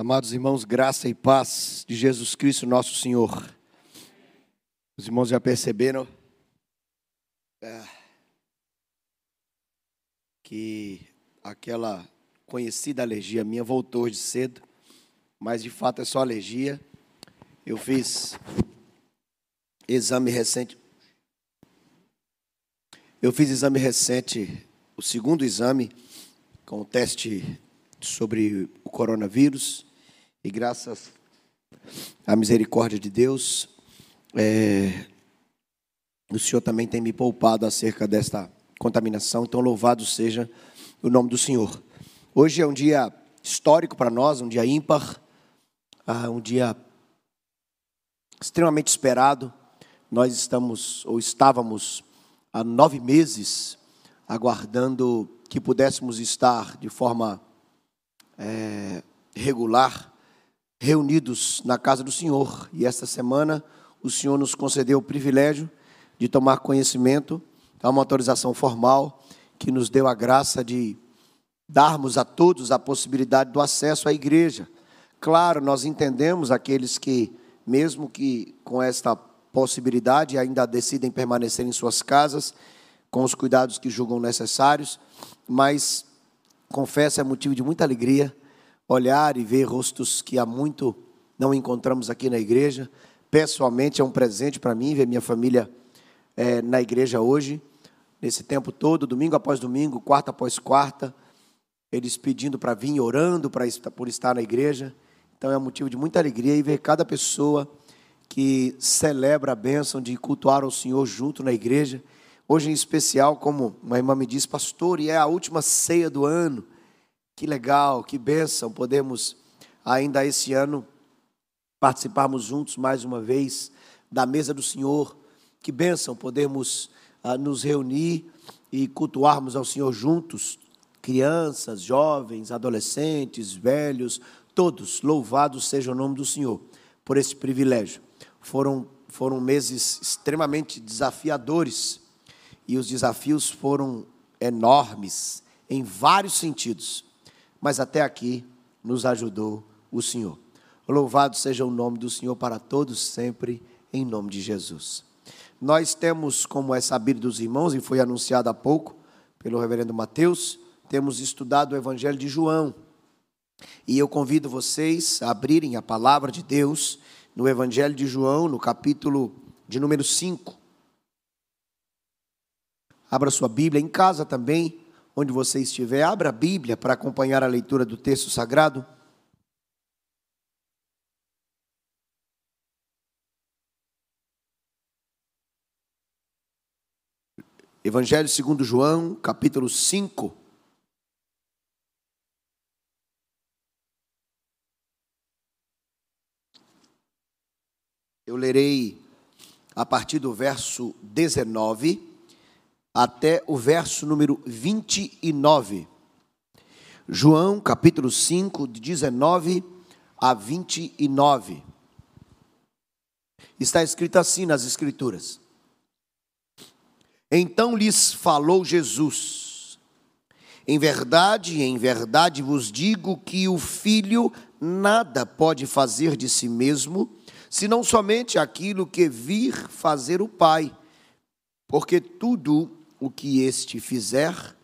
Amados irmãos, graça e paz de Jesus Cristo, nosso Senhor. Os irmãos já perceberam é, que aquela conhecida alergia minha voltou hoje cedo, mas de fato é só alergia. Eu fiz exame recente. Eu fiz exame recente, o segundo exame, com o teste sobre o coronavírus e graças à misericórdia de Deus, é, o Senhor também tem me poupado acerca desta contaminação, então louvado seja o nome do Senhor. Hoje é um dia histórico para nós, um dia ímpar, ah, um dia extremamente esperado. Nós estamos, ou estávamos, há nove meses aguardando que pudéssemos estar de forma é, regular reunidos na casa do Senhor. E esta semana o Senhor nos concedeu o privilégio de tomar conhecimento, há uma autorização formal que nos deu a graça de darmos a todos a possibilidade do acesso à igreja. Claro, nós entendemos aqueles que, mesmo que com esta possibilidade, ainda decidem permanecer em suas casas, com os cuidados que julgam necessários, mas confesso é motivo de muita alegria olhar e ver rostos que há muito não encontramos aqui na igreja. Pessoalmente, é um presente para mim ver minha família é, na igreja hoje, nesse tempo todo, domingo após domingo, quarta após quarta, eles pedindo para vir, orando pra, por estar na igreja. Então, é um motivo de muita alegria e ver cada pessoa que celebra a bênção de cultuar ao Senhor junto na igreja. Hoje, em especial, como uma irmã me disse, pastor, e é a última ceia do ano. Que legal, que bênção, podemos ainda esse ano participarmos juntos mais uma vez da mesa do Senhor. Que bênção podemos ah, nos reunir e cultuarmos ao Senhor juntos, crianças, jovens, adolescentes, velhos, todos. Louvado seja o nome do Senhor por esse privilégio. Foram, foram meses extremamente desafiadores e os desafios foram enormes em vários sentidos mas até aqui nos ajudou o Senhor. Louvado seja o nome do Senhor para todos sempre, em nome de Jesus. Nós temos, como é sabido dos irmãos, e foi anunciado há pouco pelo reverendo Mateus, temos estudado o Evangelho de João. E eu convido vocês a abrirem a palavra de Deus no Evangelho de João, no capítulo de número 5. Abra sua Bíblia em casa também, onde você estiver, abra a Bíblia para acompanhar a leitura do texto sagrado. Evangelho segundo João, capítulo 5. Eu lerei a partir do verso 19 até o verso número 29. João, capítulo 5, de 19 a 29. Está escrito assim nas Escrituras. Então lhes falou Jesus: Em verdade, em verdade vos digo que o filho nada pode fazer de si mesmo, senão somente aquilo que vir fazer o Pai, porque tudo o que este fizer,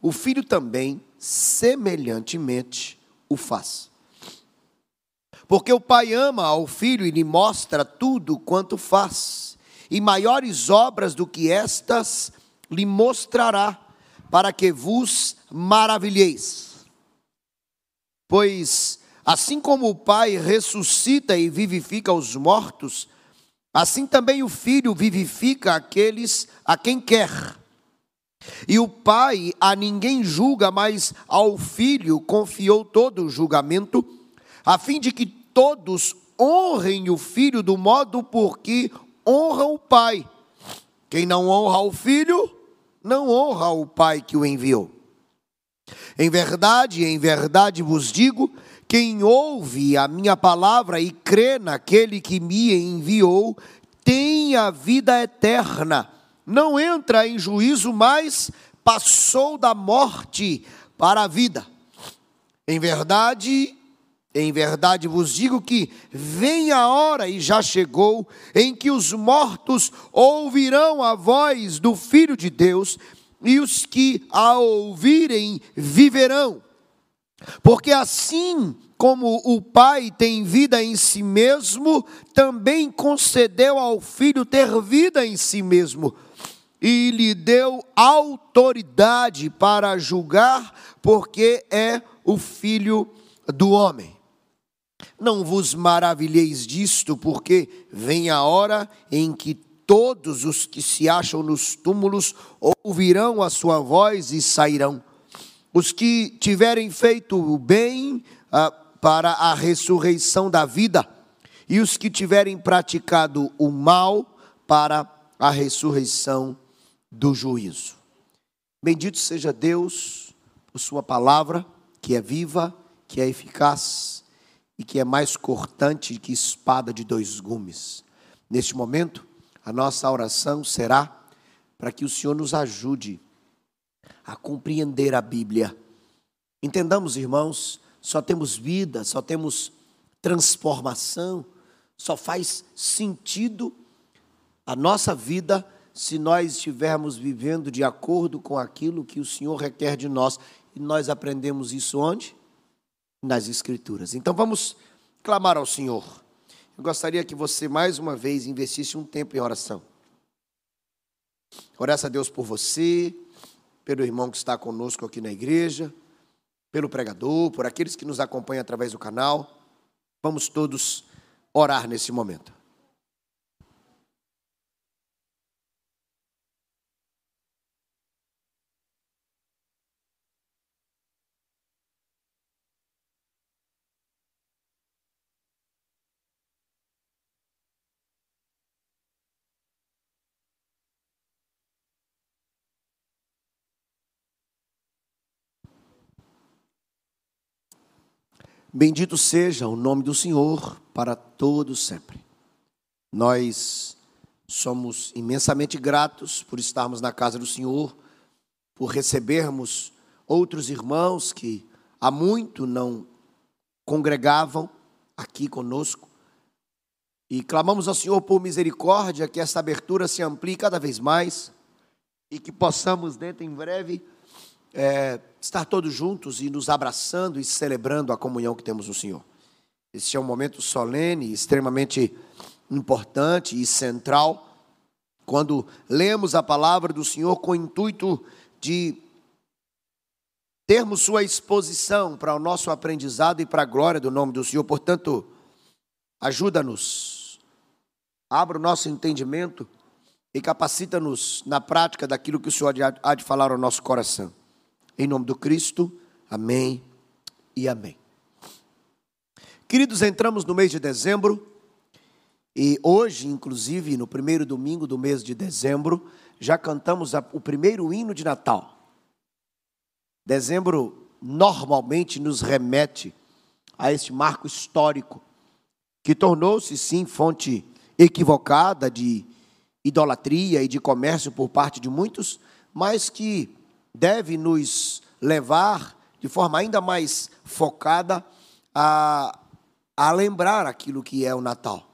o filho também, semelhantemente, o faz. Porque o pai ama ao filho e lhe mostra tudo quanto faz, e maiores obras do que estas lhe mostrará, para que vos maravilheis. Pois, assim como o pai ressuscita e vivifica os mortos, assim também o filho vivifica aqueles a quem quer. E o pai a ninguém julga, mas ao filho confiou todo o julgamento, a fim de que todos honrem o filho do modo por que honram o pai. Quem não honra o filho, não honra o pai que o enviou. Em verdade, em verdade vos digo: quem ouve a minha palavra e crê naquele que me enviou, tem a vida eterna não entra em juízo, mas passou da morte para a vida. Em verdade, Em verdade vos digo que vem a hora e já chegou em que os mortos ouvirão a voz do Filho de Deus e os que a ouvirem viverão. Porque assim como o Pai tem vida em si mesmo, também concedeu ao Filho ter vida em si mesmo e lhe deu autoridade para julgar, porque é o Filho do homem. Não vos maravilheis disto, porque vem a hora em que todos os que se acham nos túmulos ouvirão a sua voz e sairão. Os que tiverem feito o bem ah, para a ressurreição da vida, e os que tiverem praticado o mal para a ressurreição do juízo. Bendito seja Deus por Sua palavra, que é viva, que é eficaz e que é mais cortante que espada de dois gumes. Neste momento, a nossa oração será para que o Senhor nos ajude a compreender a Bíblia. Entendamos, irmãos, só temos vida, só temos transformação, só faz sentido a nossa vida se nós estivermos vivendo de acordo com aquilo que o Senhor requer de nós. E nós aprendemos isso onde? nas Escrituras. Então vamos clamar ao Senhor. Eu gostaria que você mais uma vez investisse um tempo em oração. Orasse a Deus por você, pelo irmão que está conosco aqui na igreja, pelo pregador, por aqueles que nos acompanham através do canal. Vamos todos orar nesse momento. Bendito seja o nome do Senhor para todos sempre. Nós somos imensamente gratos por estarmos na casa do Senhor, por recebermos outros irmãos que há muito não congregavam aqui conosco. E clamamos ao Senhor por misericórdia, que essa abertura se amplie cada vez mais e que possamos, dentro em breve, é, estar todos juntos e nos abraçando e celebrando a comunhão que temos no Senhor. Esse é um momento solene, extremamente importante e central, quando lemos a palavra do Senhor com o intuito de termos sua exposição para o nosso aprendizado e para a glória do nome do Senhor. Portanto, ajuda-nos, abra o nosso entendimento e capacita-nos na prática daquilo que o Senhor há de falar ao nosso coração. Em nome do Cristo, amém e amém. Queridos, entramos no mês de dezembro e hoje, inclusive, no primeiro domingo do mês de dezembro, já cantamos o primeiro hino de Natal. Dezembro normalmente nos remete a este marco histórico que tornou-se, sim, fonte equivocada de idolatria e de comércio por parte de muitos, mas que deve nos levar de forma ainda mais focada a, a lembrar aquilo que é o Natal.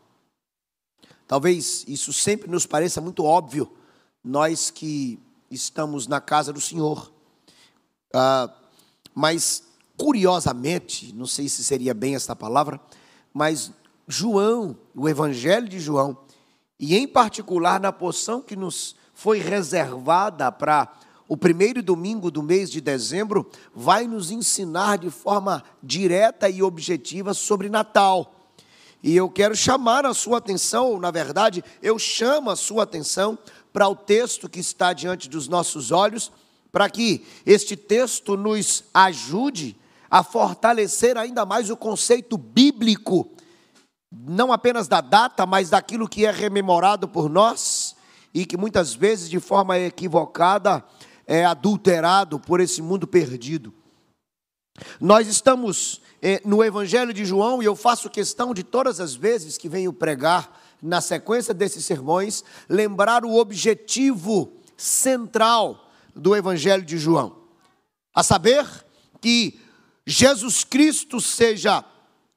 Talvez isso sempre nos pareça muito óbvio, nós que estamos na casa do Senhor. Ah, mas, curiosamente, não sei se seria bem esta palavra, mas João, o Evangelho de João, e em particular na porção que nos foi reservada para o primeiro domingo do mês de dezembro, vai nos ensinar de forma direta e objetiva sobre Natal. E eu quero chamar a sua atenção, ou na verdade, eu chamo a sua atenção para o texto que está diante dos nossos olhos, para que este texto nos ajude a fortalecer ainda mais o conceito bíblico, não apenas da data, mas daquilo que é rememorado por nós e que muitas vezes, de forma equivocada, é, adulterado por esse mundo perdido. Nós estamos é, no Evangelho de João e eu faço questão de todas as vezes que venho pregar na sequência desses sermões, lembrar o objetivo central do Evangelho de João, a saber que Jesus Cristo seja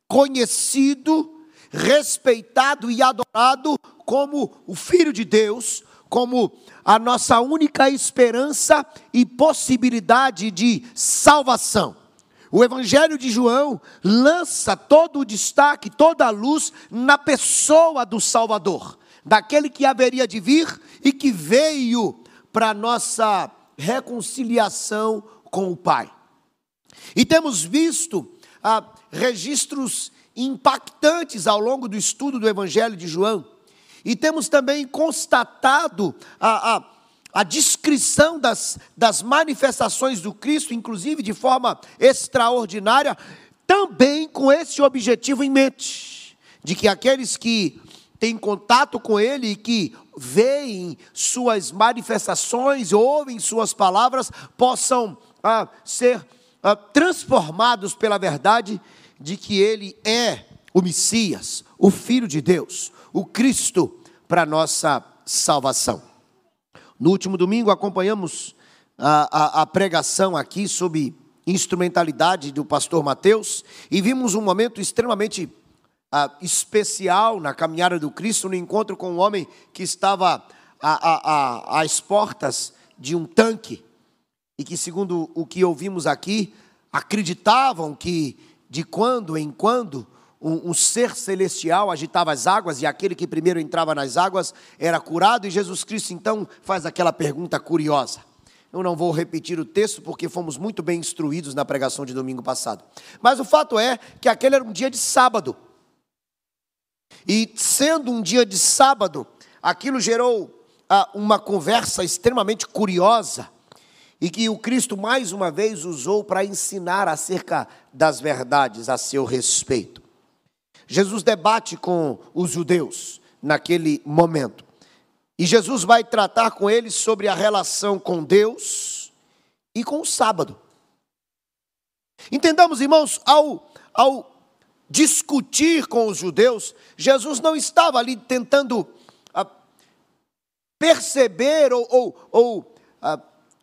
conhecido, respeitado e adorado como o Filho de Deus, como a nossa única esperança e possibilidade de salvação. O Evangelho de João lança todo o destaque, toda a luz na pessoa do Salvador, daquele que haveria de vir e que veio para nossa reconciliação com o Pai. E temos visto ah, registros impactantes ao longo do estudo do Evangelho de João, e temos também constatado a, a, a descrição das, das manifestações do Cristo, inclusive de forma extraordinária, também com esse objetivo em mente, de que aqueles que têm contato com Ele e que veem suas manifestações, ouvem suas palavras, possam ah, ser ah, transformados pela verdade de que Ele é o Messias, o Filho de Deus, o Cristo para nossa salvação. No último domingo acompanhamos a, a, a pregação aqui sobre instrumentalidade do pastor Mateus e vimos um momento extremamente ah, especial na caminhada do Cristo, no encontro com um homem que estava às portas de um tanque e que, segundo o que ouvimos aqui, acreditavam que de quando em quando um, um, ser celestial agitava as águas e aquele que primeiro entrava nas águas era curado, e Jesus Cristo então faz aquela pergunta curiosa. Eu não vou repetir o texto porque fomos muito bem instruídos na pregação de domingo passado. Mas o fato é que aquele era um dia de sábado. E sendo um dia de sábado, aquilo gerou ah, uma conversa extremamente curiosa e que o Cristo mais uma vez usou para ensinar acerca das verdades a seu respeito. Jesus debate com os judeus naquele momento. E Jesus vai tratar com eles sobre a relação com Deus e com o sábado. Entendamos, irmãos, ao, ao discutir com os judeus, Jesus não estava ali tentando ah, perceber ou, ou, ou ah,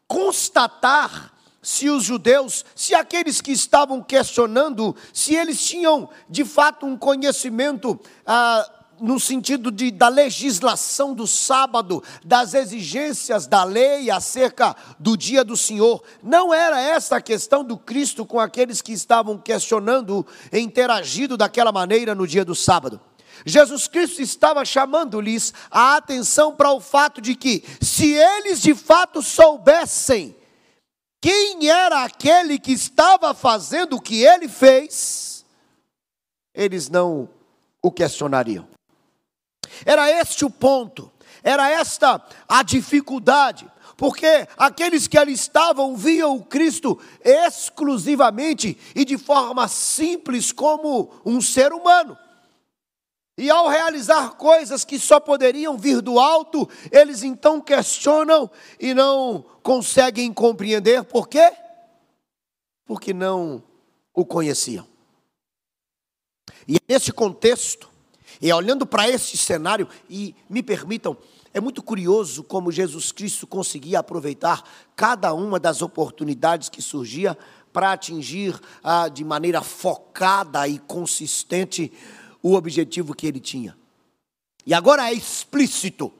constatar se os judeus, se aqueles que estavam questionando, se eles tinham de fato um conhecimento ah, no sentido de, da legislação do sábado, das exigências da lei acerca do dia do Senhor. Não era essa a questão do Cristo com aqueles que estavam questionando interagindo daquela maneira no dia do sábado. Jesus Cristo estava chamando-lhes a atenção para o fato de que, se eles de fato soubessem quem era aquele que estava fazendo o que ele fez, eles não o questionariam. Era este o ponto, era esta a dificuldade, porque aqueles que ali estavam viam o Cristo exclusivamente e de forma simples como um ser humano. E ao realizar coisas que só poderiam vir do alto, eles então questionam e não conseguem compreender por quê? Porque não o conheciam. E é nesse contexto, e olhando para esse cenário, e me permitam, é muito curioso como Jesus Cristo conseguia aproveitar cada uma das oportunidades que surgia para atingir ah, de maneira focada e consistente o objetivo que ele tinha. E agora é explícito.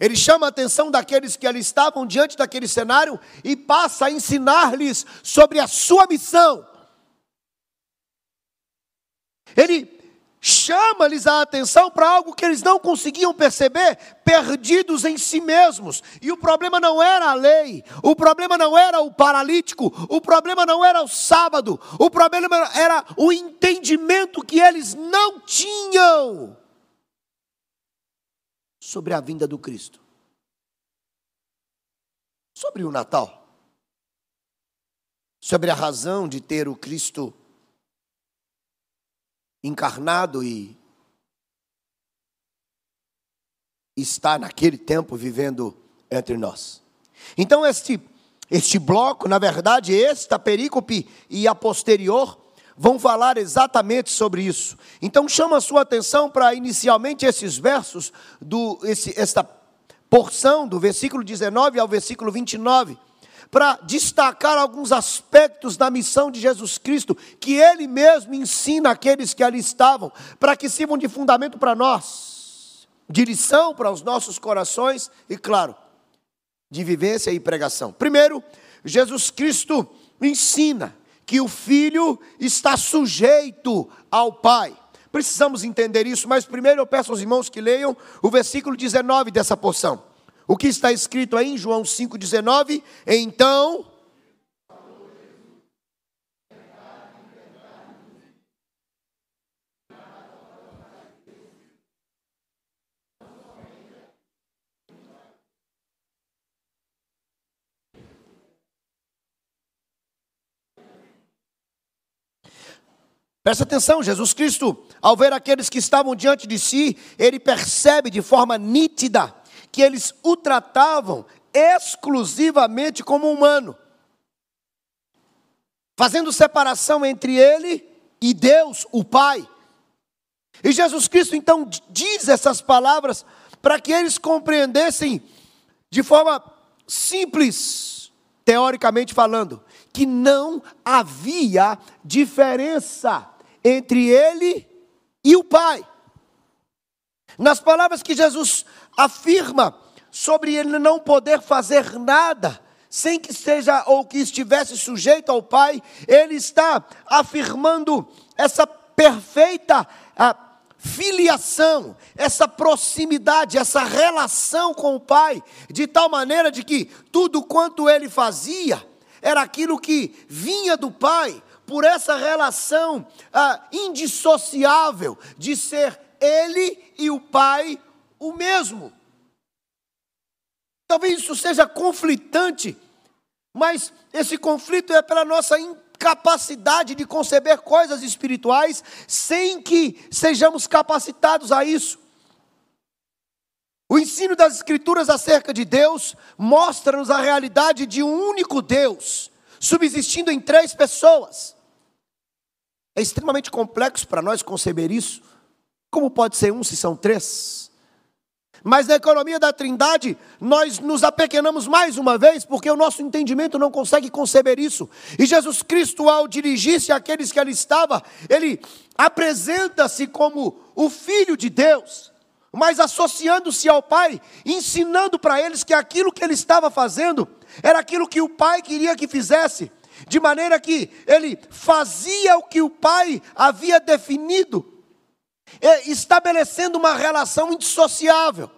Ele chama a atenção daqueles que ali estavam diante daquele cenário e passa a ensinar-lhes sobre a sua missão. Ele chama-lhes a atenção para algo que eles não conseguiam perceber, perdidos em si mesmos. E o problema não era a lei, o problema não era o paralítico, o problema não era o sábado, o problema era o entendimento que eles não tinham sobre a vinda do Cristo, sobre o Natal, sobre a razão de ter o Cristo encarnado e está naquele tempo vivendo entre nós. Então este este bloco, na verdade, esta perícope e a posterior vão falar exatamente sobre isso. Então chama a sua atenção para inicialmente esses versos do esse, esta porção do versículo 19 ao versículo 29 para destacar alguns aspectos da missão de Jesus Cristo, que ele mesmo ensina àqueles que ali estavam, para que sirvam de fundamento para nós, de lição para os nossos corações e, claro, de vivência e pregação. Primeiro, Jesus Cristo ensina que o filho está sujeito ao pai. Precisamos entender isso, mas primeiro eu peço aos irmãos que leiam o versículo 19 dessa porção. O que está escrito aí em João 5,19? Então. Presta atenção, Jesus Cristo, ao ver aqueles que estavam diante de si, ele percebe de forma nítida que eles o tratavam exclusivamente como humano, fazendo separação entre ele e Deus, o Pai. E Jesus Cristo então diz essas palavras para que eles compreendessem de forma simples, teoricamente falando, que não havia diferença entre ele e o Pai. Nas palavras que Jesus afirma sobre ele não poder fazer nada sem que seja ou que estivesse sujeito ao Pai, ele está afirmando essa perfeita a, filiação, essa proximidade, essa relação com o Pai, de tal maneira de que tudo quanto ele fazia era aquilo que vinha do Pai, por essa relação ah, indissociável de ser ele e o Pai o mesmo. Talvez isso seja conflitante, mas esse conflito é pela nossa incapacidade de conceber coisas espirituais sem que sejamos capacitados a isso. O ensino das Escrituras acerca de Deus mostra-nos a realidade de um único Deus, subsistindo em três pessoas. É extremamente complexo para nós conceber isso. Como pode ser um se são três? Mas na economia da trindade, nós nos apequenamos mais uma vez, porque o nosso entendimento não consegue conceber isso. E Jesus Cristo, ao dirigir-se àqueles que ali estavam, ele apresenta-se como o Filho de Deus, mas associando-se ao Pai, ensinando para eles que aquilo que ele estava fazendo era aquilo que o Pai queria que fizesse de maneira que ele fazia o que o pai havia definido, estabelecendo uma relação indissociável.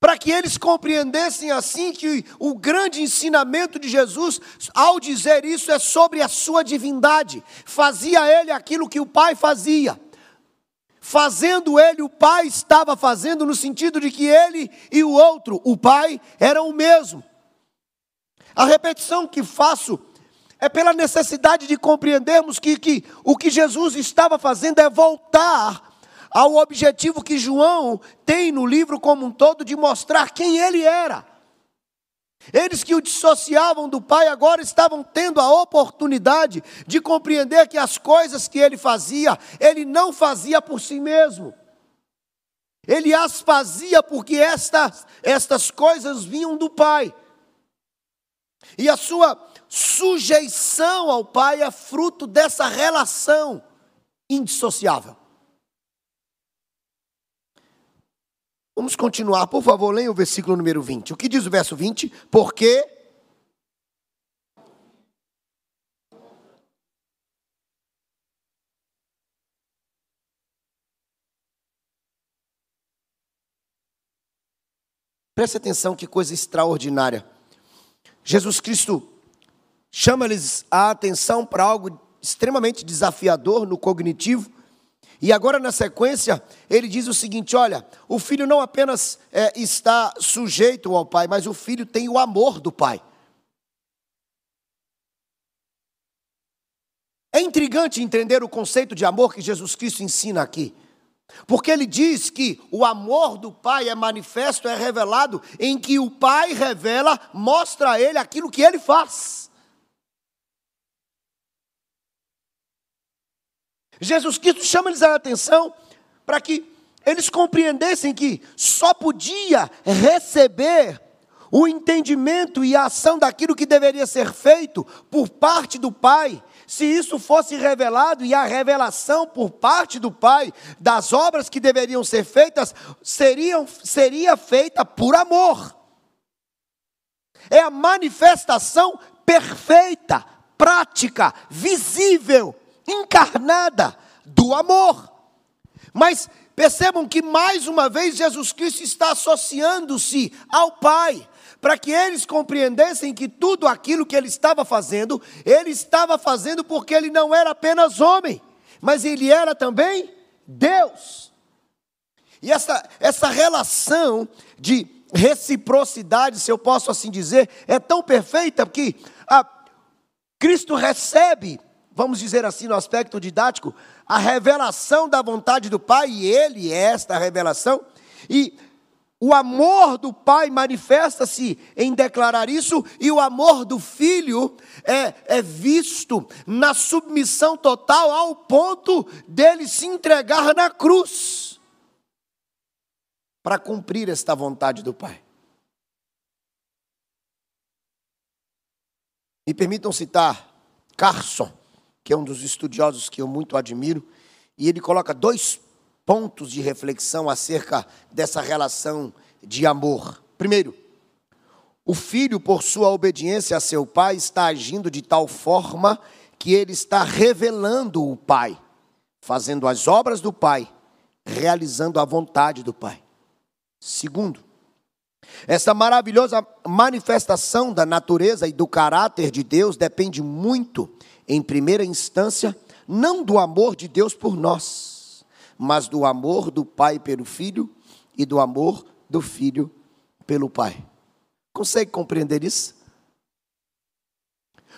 Para que eles compreendessem assim que o grande ensinamento de Jesus, ao dizer isso, é sobre a sua divindade. Fazia ele aquilo que o Pai fazia. Fazendo ele, o Pai estava fazendo, no sentido de que ele e o outro, o Pai, eram o mesmo. A repetição que faço é pela necessidade de compreendermos que, que o que Jesus estava fazendo é voltar ao objetivo que João tem no livro como um todo de mostrar quem ele era. Eles que o dissociavam do Pai agora estavam tendo a oportunidade de compreender que as coisas que ele fazia, ele não fazia por si mesmo. Ele as fazia porque estas, estas coisas vinham do Pai. E a sua sujeição ao Pai é fruto dessa relação indissociável. Vamos continuar, por favor, leia o versículo número 20. O que diz o verso 20? Porque. Preste atenção, que coisa extraordinária. Jesus Cristo chama-lhes a atenção para algo extremamente desafiador no cognitivo. E agora, na sequência, ele diz o seguinte: olha, o filho não apenas é, está sujeito ao pai, mas o filho tem o amor do pai. É intrigante entender o conceito de amor que Jesus Cristo ensina aqui. Porque ele diz que o amor do Pai é manifesto, é revelado, em que o Pai revela, mostra a ele aquilo que ele faz. Jesus Cristo chama-lhes a atenção para que eles compreendessem que só podia receber o entendimento e a ação daquilo que deveria ser feito por parte do Pai, se isso fosse revelado e a revelação por parte do Pai das obras que deveriam ser feitas, seriam, seria feita por amor. É a manifestação perfeita, prática, visível, encarnada do amor. Mas percebam que mais uma vez Jesus Cristo está associando-se ao Pai para que eles compreendessem que tudo aquilo que ele estava fazendo, ele estava fazendo porque ele não era apenas homem, mas ele era também Deus. E essa, essa relação de reciprocidade, se eu posso assim dizer, é tão perfeita que a, Cristo recebe, vamos dizer assim, no aspecto didático, a revelação da vontade do Pai, e Ele é esta revelação, e o amor do pai manifesta-se em declarar isso, e o amor do filho é, é, visto na submissão total ao ponto dele se entregar na cruz para cumprir esta vontade do pai. Me permitam citar Carson, que é um dos estudiosos que eu muito admiro, e ele coloca dois pontos de reflexão acerca dessa relação de amor. Primeiro, o filho, por sua obediência a seu pai, está agindo de tal forma que ele está revelando o pai, fazendo as obras do pai, realizando a vontade do pai. Segundo, essa maravilhosa manifestação da natureza e do caráter de Deus depende muito, em primeira instância, não do amor de Deus por nós mas do amor do pai pelo filho e do amor do filho pelo pai. Consegue compreender isso?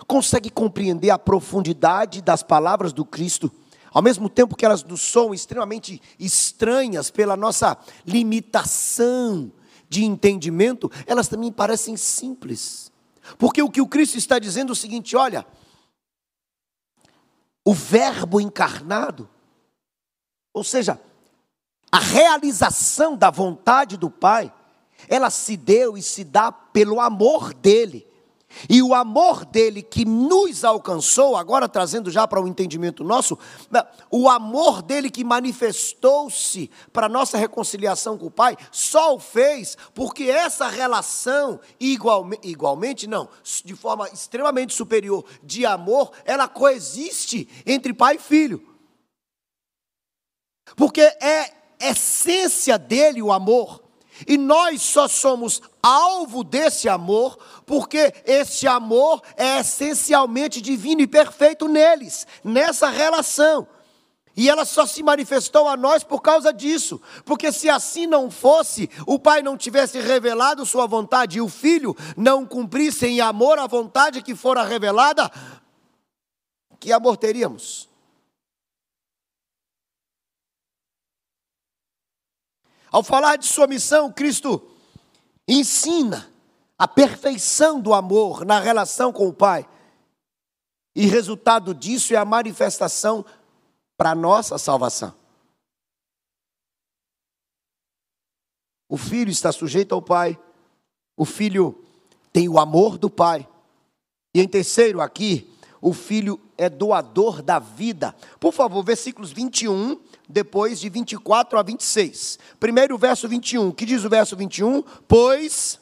Consegue compreender a profundidade das palavras do Cristo, ao mesmo tempo que elas nos são extremamente estranhas pela nossa limitação de entendimento, elas também parecem simples. Porque o que o Cristo está dizendo é o seguinte: olha, o Verbo encarnado ou seja, a realização da vontade do Pai, ela se deu e se dá pelo amor dele. E o amor dele que nos alcançou, agora trazendo já para o entendimento nosso, né, o amor dele que manifestou-se para nossa reconciliação com o Pai, só o fez porque essa relação, igualmente, igualmente não, de forma extremamente superior de amor, ela coexiste entre pai e filho. Porque é essência dele o amor. E nós só somos alvo desse amor, porque esse amor é essencialmente divino e perfeito neles, nessa relação. E ela só se manifestou a nós por causa disso. Porque se assim não fosse, o Pai não tivesse revelado Sua vontade e o Filho não cumprisse em amor a vontade que fora revelada, que amor teríamos? Ao falar de sua missão, Cristo ensina a perfeição do amor na relação com o Pai. E resultado disso é a manifestação para nossa salvação. O filho está sujeito ao Pai, o filho tem o amor do Pai. E em terceiro, aqui, o filho é doador da vida. Por favor, versículos 21 depois de 24 a 26. Primeiro o verso 21. O que diz o verso 21? Pois.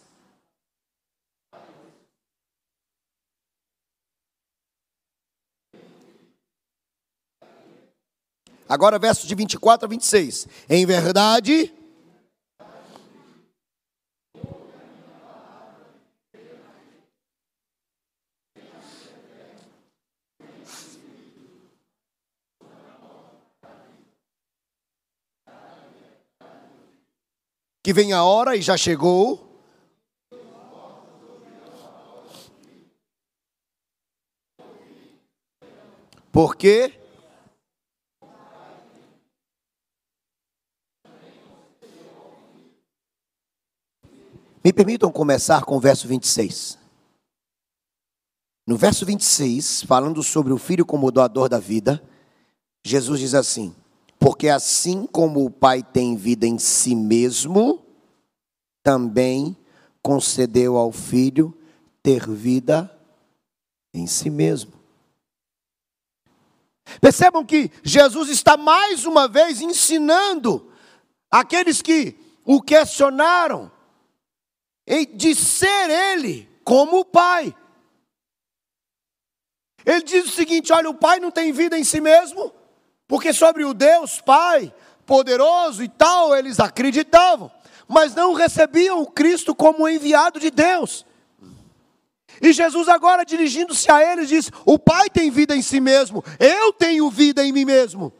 Agora, verso de 24 a 26. Em verdade. Que vem a hora e já chegou. Porque Me permitam começar com o verso 26. No verso 26, falando sobre o filho como doador da vida, Jesus diz assim: porque assim como o Pai tem vida em si mesmo, também concedeu ao filho ter vida em si mesmo. Percebam que Jesus está mais uma vez ensinando aqueles que o questionaram de ser ele como o Pai. Ele diz o seguinte: olha, o Pai não tem vida em si mesmo, porque sobre o Deus Pai poderoso e tal, eles acreditavam, mas não recebiam o Cristo como enviado de Deus. E Jesus, agora dirigindo-se a eles, diz: O Pai tem vida em si mesmo, eu tenho vida em mim mesmo.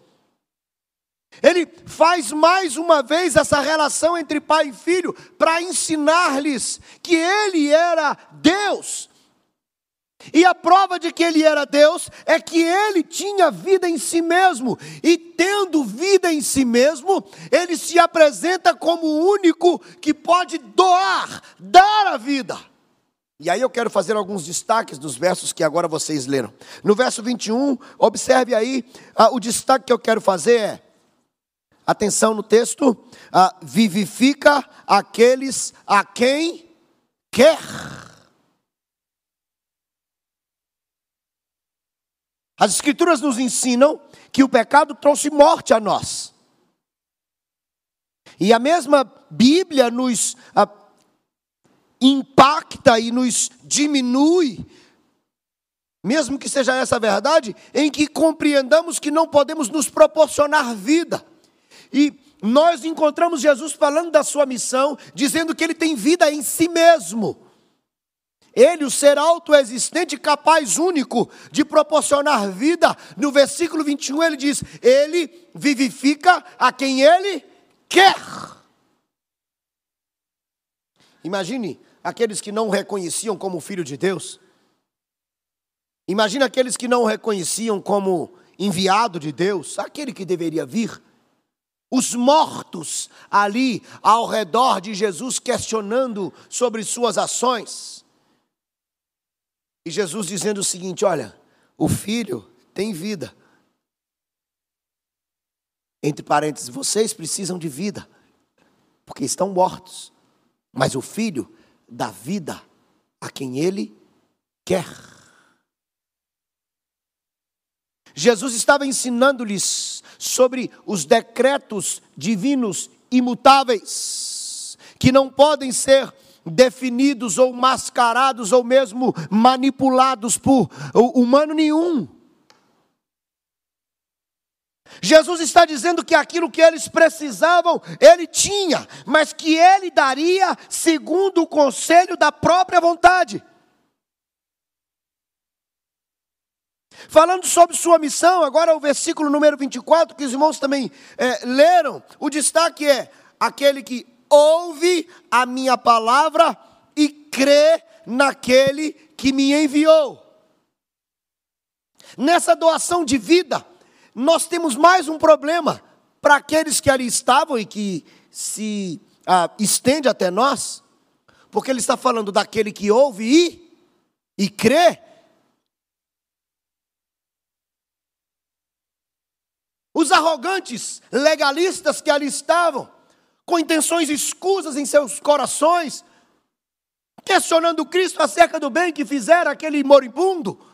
Ele faz mais uma vez essa relação entre pai e filho para ensinar-lhes que ele era Deus. E a prova de que ele era Deus é que ele tinha vida em si mesmo, e tendo vida em si mesmo, ele se apresenta como o único que pode doar, dar a vida. E aí eu quero fazer alguns destaques dos versos que agora vocês leram. No verso 21, observe aí, ah, o destaque que eu quero fazer é: atenção no texto, ah, vivifica aqueles a quem quer. As Escrituras nos ensinam que o pecado trouxe morte a nós. E a mesma Bíblia nos ah, impacta e nos diminui, mesmo que seja essa a verdade, em que compreendamos que não podemos nos proporcionar vida. E nós encontramos Jesus falando da sua missão, dizendo que ele tem vida em si mesmo. Ele, o ser autoexistente, capaz único de proporcionar vida, no versículo 21 ele diz: Ele vivifica a quem ele quer. Imagine aqueles que não o reconheciam como filho de Deus. Imagina aqueles que não o reconheciam como enviado de Deus, aquele que deveria vir. Os mortos ali ao redor de Jesus questionando sobre suas ações. E Jesus dizendo o seguinte: olha, o filho tem vida. Entre parênteses, vocês precisam de vida, porque estão mortos. Mas o filho da vida a quem ele quer. Jesus estava ensinando-lhes sobre os decretos divinos imutáveis, que não podem ser definidos ou mascarados ou mesmo manipulados por humano nenhum. Jesus está dizendo que aquilo que eles precisavam, ele tinha, mas que ele daria segundo o conselho da própria vontade. Falando sobre sua missão, agora o versículo número 24, que os irmãos também é, leram, o destaque é: aquele que ouve a minha palavra e crê naquele que me enviou. Nessa doação de vida, nós temos mais um problema para aqueles que ali estavam e que se ah, estende até nós, porque ele está falando daquele que ouve e, e crê. Os arrogantes legalistas que ali estavam, com intenções escusas em seus corações, questionando Cristo acerca do bem que fizera aquele moribundo,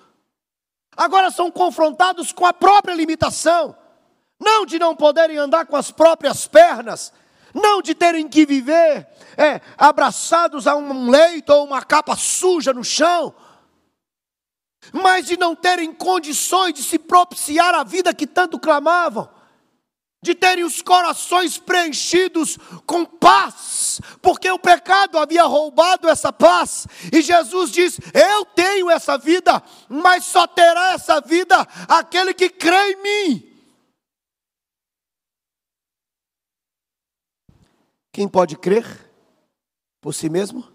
agora são confrontados com a própria limitação, não de não poderem andar com as próprias pernas, não de terem que viver é, abraçados a um leito ou uma capa suja no chão, mas de não terem condições de se propiciar a vida que tanto clamavam de terem os corações preenchidos com paz, porque o pecado havia roubado essa paz, e Jesus diz: Eu tenho essa vida, mas só terá essa vida aquele que crê em mim. Quem pode crer por si mesmo?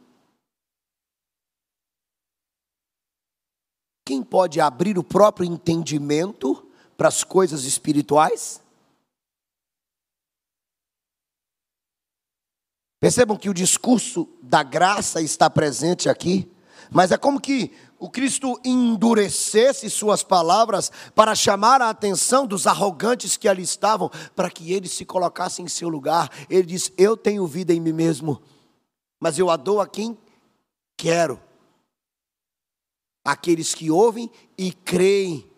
Quem pode abrir o próprio entendimento para as coisas espirituais? Percebam que o discurso da graça está presente aqui, mas é como que o Cristo endurecesse suas palavras para chamar a atenção dos arrogantes que ali estavam, para que eles se colocassem em seu lugar. Ele diz: Eu tenho vida em mim mesmo. mas eu a dou a quem quero. Aqueles que ouvem e creem.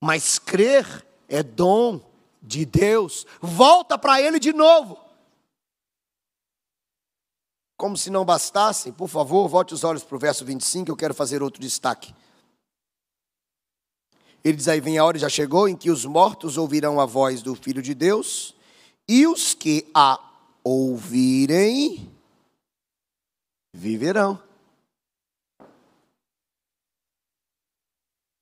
Mas crer é dom de Deus. Volta para Ele de novo. Como se não bastasse, por favor, volte os olhos para o verso 25, eu quero fazer outro destaque. Ele diz aí: vem a hora, já chegou, em que os mortos ouvirão a voz do Filho de Deus, e os que a ouvirem viverão.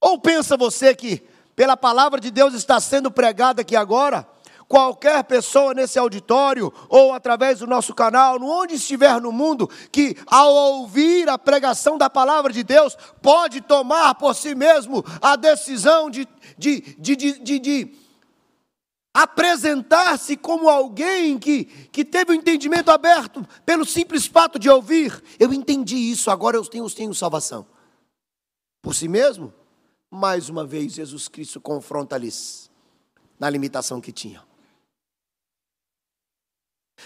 Ou pensa você que, pela palavra de Deus está sendo pregada aqui agora, qualquer pessoa nesse auditório ou através do nosso canal, onde estiver no mundo, que ao ouvir a pregação da palavra de Deus, pode tomar por si mesmo a decisão de, de, de, de, de, apresentar-se como alguém que, que teve o entendimento aberto pelo simples fato de ouvir. Eu entendi isso, agora eu tenho, tenho salvação. Por si mesmo, mais uma vez Jesus Cristo confronta-lhes na limitação que tinham.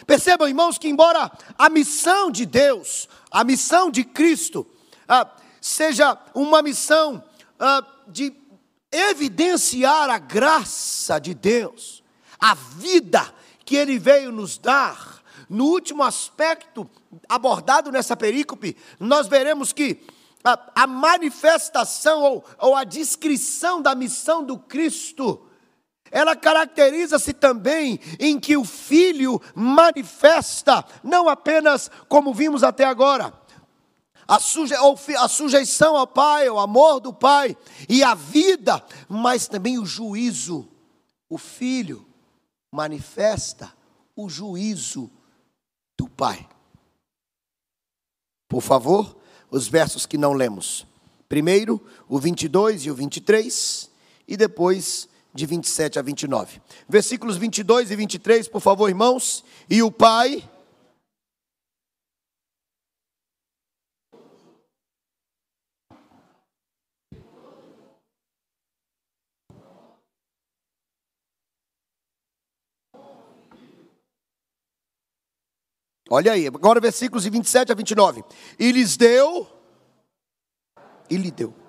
Percebam, irmãos, que embora a missão de Deus, a missão de Cristo, ah, seja uma missão ah, de evidenciar a graça de Deus, a vida que Ele veio nos dar, no último aspecto abordado nessa perícope, nós veremos que a, a manifestação ou, ou a descrição da missão do Cristo ela caracteriza-se também em que o filho manifesta, não apenas como vimos até agora, a, suje, a sujeição ao pai, o amor do pai e a vida, mas também o juízo. O filho manifesta o juízo do pai. Por favor, os versos que não lemos. Primeiro, o 22 e o 23, e depois de 27 a 29. Versículos 22 e 23, por favor, irmãos. E o pai. Olha aí, agora versículos de 27 a 29. E lhes deu, e lhe deu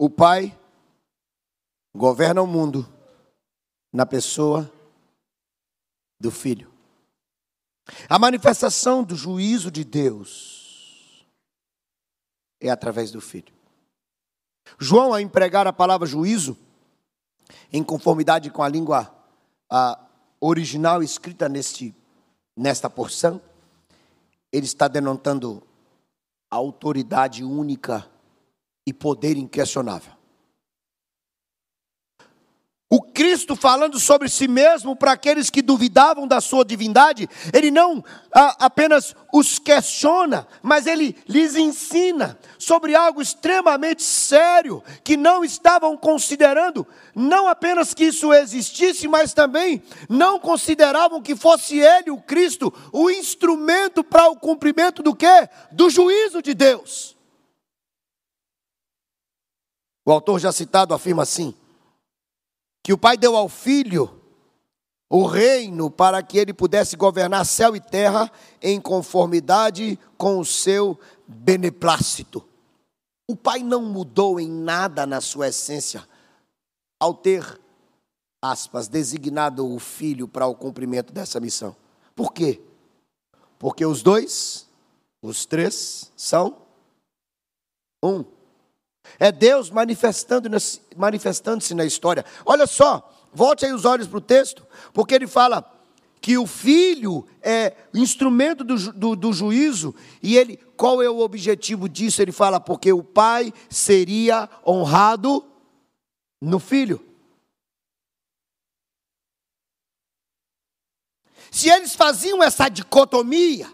O Pai governa o mundo na pessoa do Filho. A manifestação do juízo de Deus é através do Filho. João, a empregar a palavra juízo, em conformidade com a língua a original escrita neste, nesta porção, ele está denotando a autoridade única e poder inquestionável. O Cristo falando sobre si mesmo para aqueles que duvidavam da sua divindade, ele não a, apenas os questiona, mas ele lhes ensina sobre algo extremamente sério que não estavam considerando, não apenas que isso existisse, mas também não consideravam que fosse ele, o Cristo, o instrumento para o cumprimento do quê? Do juízo de Deus. O autor já citado afirma assim: que o Pai deu ao Filho o reino para que ele pudesse governar céu e terra em conformidade com o seu beneplácito. O Pai não mudou em nada na sua essência ao ter, aspas, designado o Filho para o cumprimento dessa missão. Por quê? Porque os dois, os três, são um. É Deus manifestando-se manifestando na história. Olha só, volte aí os olhos para o texto, porque ele fala que o filho é instrumento do, do, do, juízo, e ele, qual é o objetivo disso? Ele fala, porque o pai seria honrado no filho. Se eles faziam essa dicotomia,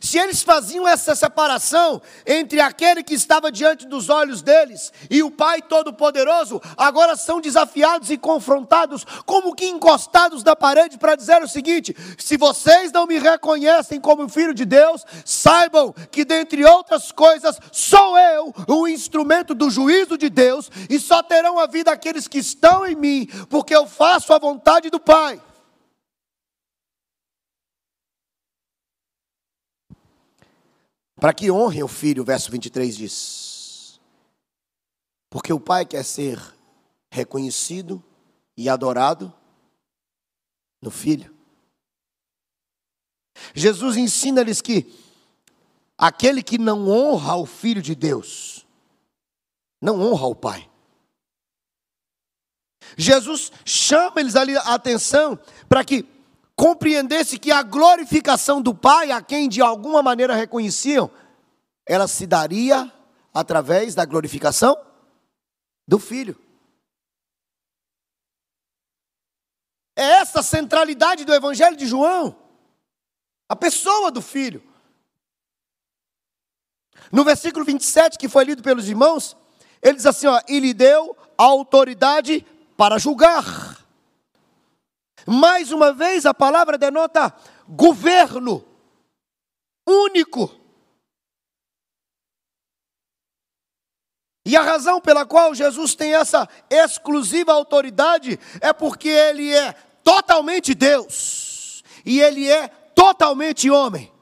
se eles faziam essa separação entre aquele que estava diante dos olhos deles e o Pai Todo-Poderoso, agora são desafiados e confrontados, como que encostados na parede, para dizer o seguinte: se vocês não me reconhecem como filho de Deus, saibam que, dentre outras coisas, sou eu o instrumento do juízo de Deus, e só terão a vida aqueles que estão em mim, porque eu faço a vontade do Pai. Para que honrem o filho, verso 23 diz. Porque o pai quer ser reconhecido e adorado no filho. Jesus ensina-lhes que aquele que não honra o filho de Deus, não honra o pai. Jesus chama eles ali a atenção para que compreendesse que a glorificação do Pai, a quem de alguma maneira reconheciam, ela se daria através da glorificação do Filho. É essa a centralidade do Evangelho de João, a pessoa do Filho. No versículo 27, que foi lido pelos irmãos, ele diz assim: ó, e lhe deu autoridade para julgar mais uma vez, a palavra denota governo único. E a razão pela qual Jesus tem essa exclusiva autoridade é porque ele é totalmente Deus e ele é totalmente homem.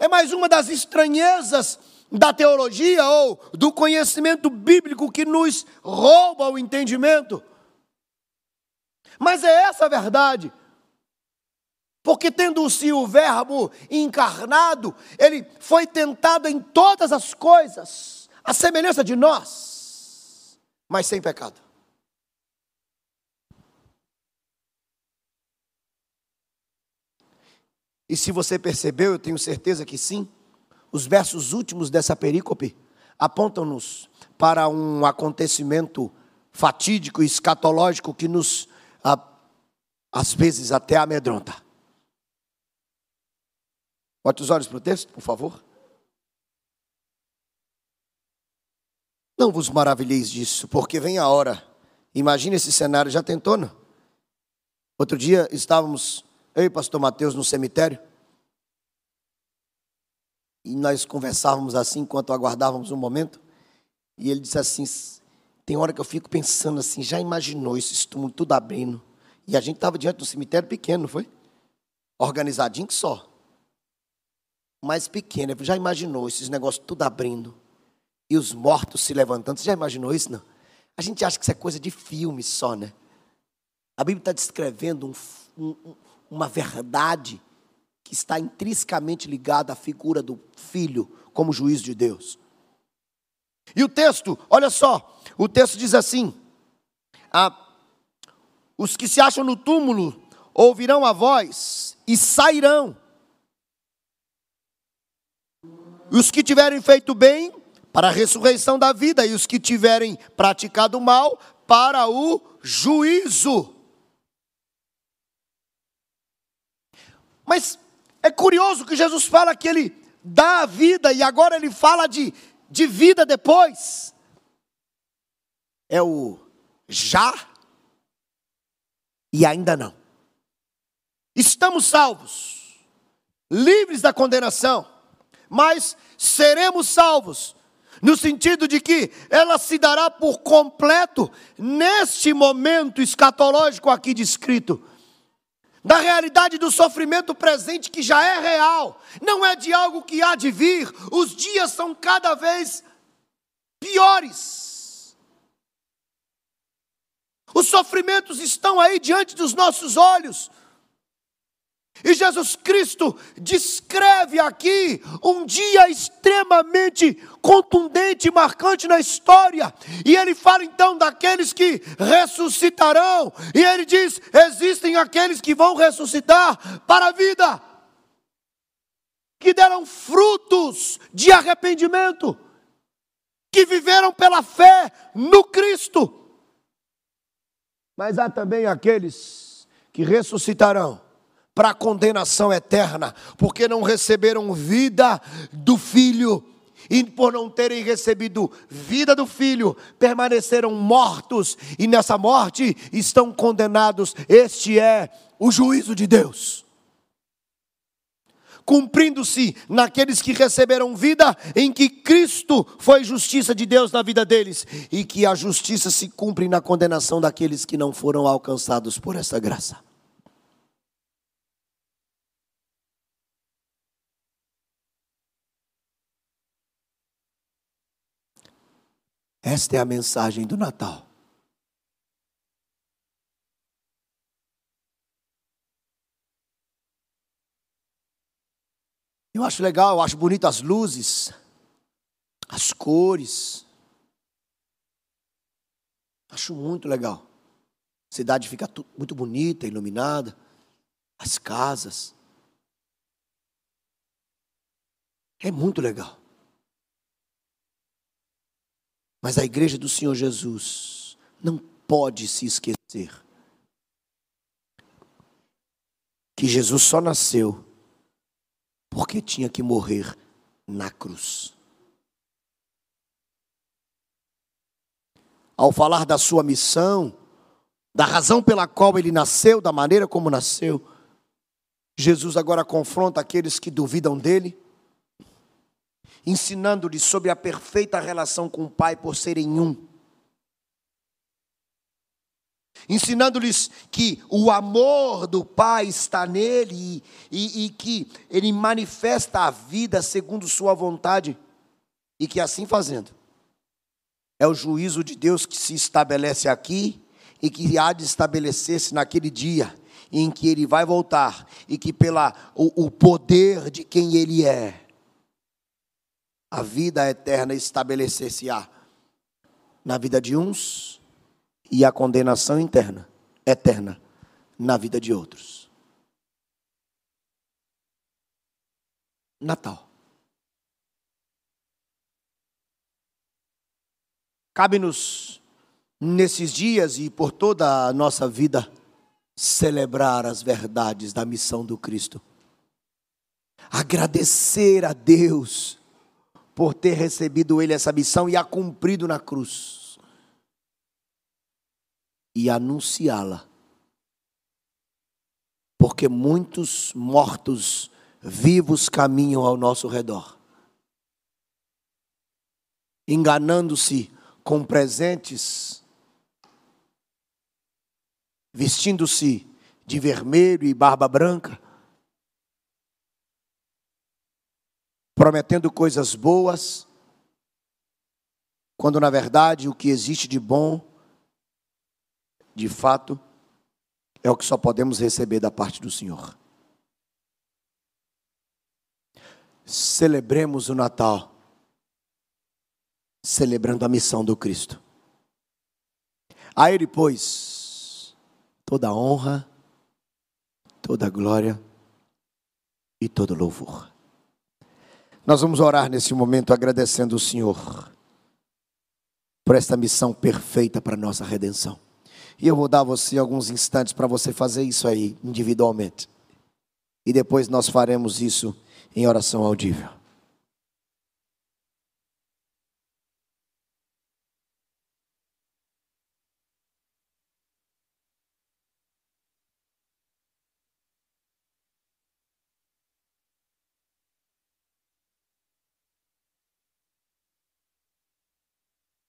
É mais uma das estranhezas da teologia ou do conhecimento bíblico que nos rouba o entendimento. Mas é essa a verdade. Porque tendo-se o Verbo encarnado, ele foi tentado em todas as coisas, a semelhança de nós, mas sem pecado. E se você percebeu, eu tenho certeza que sim, os versos últimos dessa perícope apontam-nos para um acontecimento fatídico escatológico que nos, às vezes, até amedronta. Bote os olhos para o texto, por favor. Não vos maravilheis disso, porque vem a hora. Imagina esse cenário, já tentou, não? Outro dia estávamos, eu e o pastor Mateus, no cemitério. E nós conversávamos assim enquanto aguardávamos um momento. E ele disse assim: tem hora que eu fico pensando assim, já imaginou esse túmulo tudo abrindo? E a gente estava diante de um cemitério pequeno, não foi? Organizadinho que só. Mas pequeno. Já imaginou esses negócios tudo abrindo? E os mortos se levantando? Você já imaginou isso, não? A gente acha que isso é coisa de filme só, né? A Bíblia está descrevendo um, um, uma verdade que está intrinsecamente ligada à figura do filho como juiz de Deus. E o texto, olha só, o texto diz assim: ah, os que se acham no túmulo ouvirão a voz e sairão. Os que tiverem feito bem, para a ressurreição da vida, e os que tiverem praticado mal, para o juízo. Mas é curioso que Jesus fala que ele dá a vida e agora ele fala de, de vida depois. É o já e ainda não. Estamos salvos, livres da condenação, mas seremos salvos no sentido de que ela se dará por completo neste momento escatológico aqui descrito da realidade do sofrimento presente que já é real, não é de algo que há de vir. Os dias são cada vez piores. Os sofrimentos estão aí diante dos nossos olhos. E Jesus Cristo descreve aqui um dia extremamente contundente e marcante na história. E ele fala então daqueles que ressuscitarão. E ele diz: existem aqueles que vão ressuscitar para a vida, que deram frutos de arrependimento, que viveram pela fé no Cristo. Mas há também aqueles que ressuscitarão para a condenação eterna, porque não receberam vida do Filho, e por não terem recebido vida do Filho, permaneceram mortos, e nessa morte estão condenados. Este é o juízo de Deus. Cumprindo-se naqueles que receberam vida, em que Cristo foi justiça de Deus na vida deles, e que a justiça se cumpre na condenação daqueles que não foram alcançados por essa graça. Esta é a mensagem do Natal. Eu acho legal, eu acho bonito as luzes, as cores. Acho muito legal. A cidade fica muito bonita, iluminada. As casas. É muito legal. Mas a igreja do Senhor Jesus não pode se esquecer que Jesus só nasceu porque tinha que morrer na cruz. Ao falar da sua missão, da razão pela qual ele nasceu, da maneira como nasceu, Jesus agora confronta aqueles que duvidam dele ensinando-lhes sobre a perfeita relação com o Pai por serem um. Ensinando-lhes que o amor do Pai está nele e, e, e que ele manifesta a vida segundo Sua vontade, e que assim fazendo, é o juízo de Deus que se estabelece aqui e que há de estabelecer-se naquele dia em que ele vai voltar e que pela o, o poder de quem ele é a vida eterna estabelecer-se-á na vida de uns e a condenação interna, eterna, na vida de outros. Natal. Cabe-nos, nesses dias e por toda a nossa vida, celebrar as verdades da missão do Cristo. Agradecer a Deus por ter recebido ele essa missão e a cumprido na cruz. E anunciá-la. Porque muitos mortos vivos caminham ao nosso redor. Enganando-se com presentes, vestindo-se de vermelho e barba branca, prometendo coisas boas, quando na verdade o que existe de bom, de fato, é o que só podemos receber da parte do Senhor. Celebremos o Natal, celebrando a missão do Cristo. A Ele, pois, toda honra, toda glória e todo louvor. Nós vamos orar nesse momento agradecendo o Senhor por esta missão perfeita para a nossa redenção. E eu vou dar a você alguns instantes para você fazer isso aí individualmente. E depois nós faremos isso em oração audível.